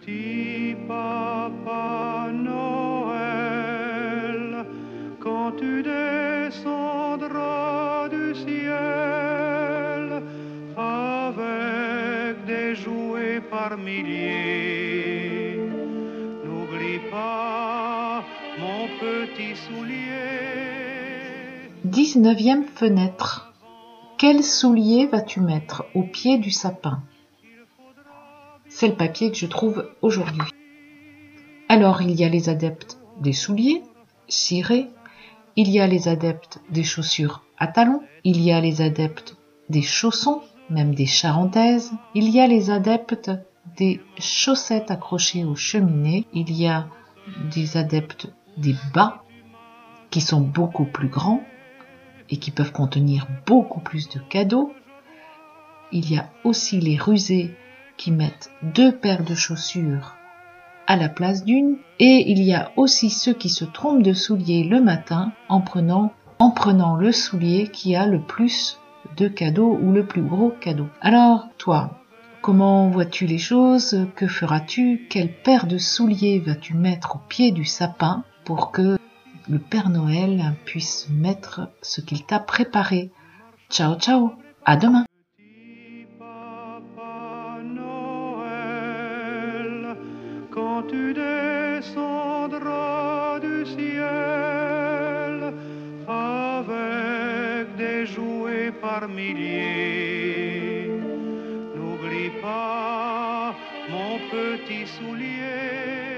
Petit papa Noël, quand tu descendras du ciel avec des jouets par milliers, n'oublie pas mon petit soulier. 19e fenêtre. Quel soulier vas-tu mettre au pied du sapin? C'est le papier que je trouve aujourd'hui. Alors il y a les adeptes des souliers, cirés, il y a les adeptes des chaussures à talons, il y a les adeptes des chaussons, même des charentaises, il y a les adeptes des chaussettes accrochées aux cheminées, il y a des adeptes des bas qui sont beaucoup plus grands et qui peuvent contenir beaucoup plus de cadeaux. Il y a aussi les rusés qui mettent deux paires de chaussures à la place d'une et il y a aussi ceux qui se trompent de souliers le matin en prenant en prenant le soulier qui a le plus de cadeaux ou le plus gros cadeau. Alors, toi, comment vois-tu les choses? Que feras-tu? Quelle paire de souliers vas-tu mettre au pied du sapin pour que le Père Noël puisse mettre ce qu'il t'a préparé? Ciao, ciao, à demain quand tu descendras du ciel avec des jouets par milliers, n'oublie pas mon petit soulier.